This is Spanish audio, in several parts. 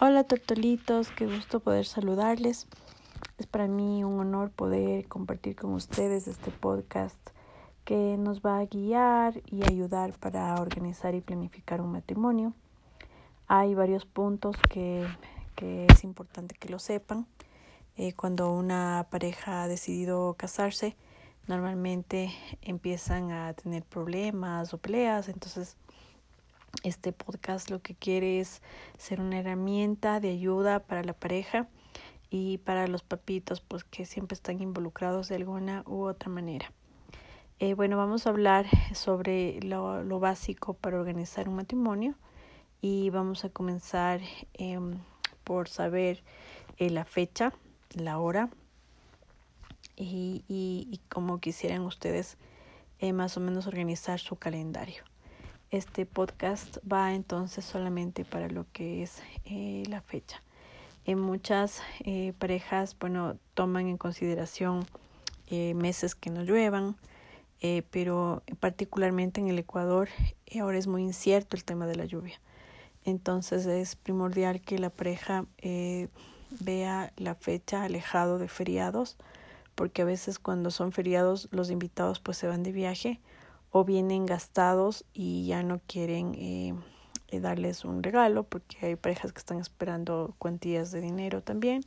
Hola tortolitos, qué gusto poder saludarles. Es para mí un honor poder compartir con ustedes este podcast que nos va a guiar y ayudar para organizar y planificar un matrimonio. Hay varios puntos que, que es importante que lo sepan. Eh, cuando una pareja ha decidido casarse, normalmente empiezan a tener problemas o peleas, entonces este podcast lo que quiere es ser una herramienta de ayuda para la pareja y para los papitos, pues que siempre están involucrados de alguna u otra manera. Eh, bueno, vamos a hablar sobre lo, lo, básico para organizar un matrimonio y vamos a comenzar eh, por saber eh, la fecha, la hora y, y, y cómo quisieran ustedes eh, más o menos organizar su calendario. Este podcast va entonces solamente para lo que es eh, la fecha. En muchas eh, parejas, bueno, toman en consideración eh, meses que no lluevan, pero particularmente en el Ecuador ahora es muy incierto el tema de la lluvia. Entonces es primordial que la pareja vea la fecha alejado de feriados, porque a veces cuando son feriados los invitados pues se van de viaje o vienen gastados y ya no quieren eh, darles un regalo porque hay parejas que están esperando cuantías de dinero también.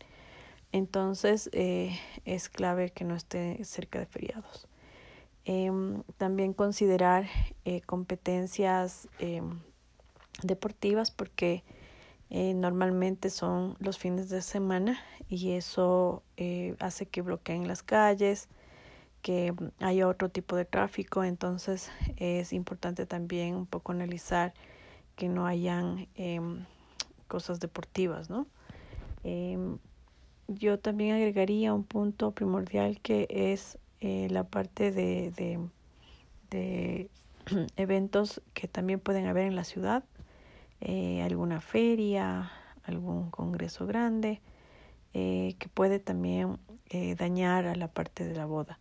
Entonces eh, es clave que no esté cerca de feriados. Eh, también considerar eh, competencias deportivas porque normalmente son los fines de semana y eso hace que bloqueen las calles que haya otro tipo de tráfico, entonces es importante también un poco analizar que no hayan eh, cosas deportivas, ¿no? Eh, yo también agregaría un punto primordial que es eh, la parte de, de, de, eventos que también pueden haber en la ciudad, eh, alguna feria, algún congreso grande, eh, que puede también dañar a la parte de la boda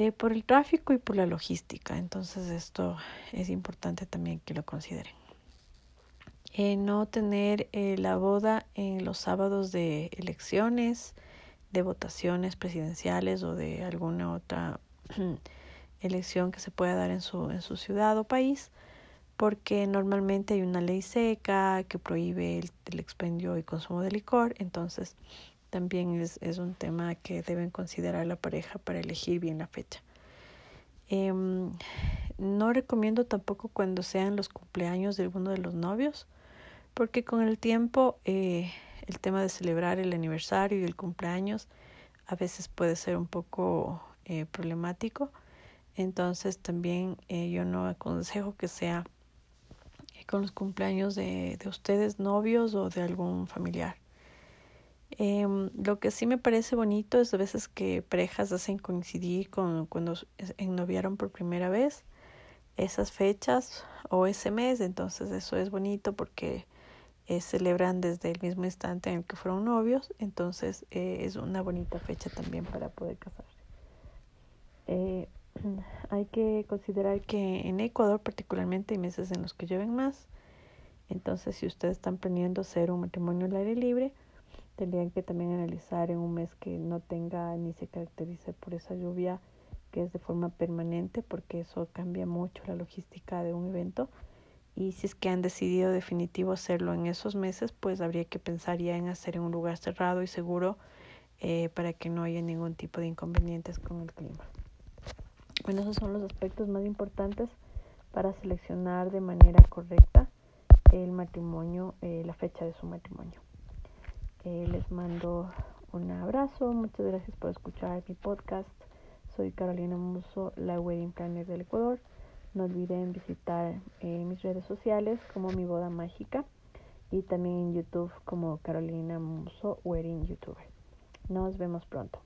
eh, por el tráfico y por la logística. Entonces esto es importante también que lo consideren. Eh, no tener eh, la boda en los sábados de elecciones, de votaciones presidenciales o de alguna otra elección que se pueda dar en su, en su ciudad o país, porque normalmente hay una ley seca que prohíbe el, el expendio y consumo de licor. Entonces, también es, es un tema que deben considerar la pareja para elegir bien la fecha. Eh, no recomiendo tampoco cuando sean los cumpleaños de alguno de los novios, porque con el tiempo eh, el tema de celebrar el aniversario y el cumpleaños a veces puede ser un poco eh, problemático. Entonces también eh, yo no aconsejo que sea con los cumpleaños de, de ustedes novios o de algún familiar. Eh, lo que sí me parece bonito es a veces que parejas hacen coincidir con cuando ennoviaron por primera vez esas fechas o ese mes, entonces eso es bonito porque eh, celebran desde el mismo instante en el que fueron novios, entonces eh, es una bonita fecha también para poder casarse. Eh, hay que considerar que en Ecuador particularmente hay meses en los que llueven más, entonces si ustedes están planeando hacer un matrimonio al aire libre, tendrían que también analizar en un mes que no tenga ni se caracterice por esa lluvia que es de forma permanente porque eso cambia mucho la logística de un evento y si es que han decidido definitivo hacerlo en esos meses pues habría que pensar ya en hacer en un lugar cerrado y seguro eh, para que no haya ningún tipo de inconvenientes con el clima. Bueno, esos son los aspectos más importantes para seleccionar de manera correcta el matrimonio, eh, la fecha de su matrimonio. Eh, les mando un abrazo. Muchas gracias por escuchar mi podcast. Soy Carolina Muso, la Wedding Planner del Ecuador. No olviden visitar eh, mis redes sociales como Mi Boda Mágica y también en YouTube como Carolina Muso Wedding YouTuber. Nos vemos pronto.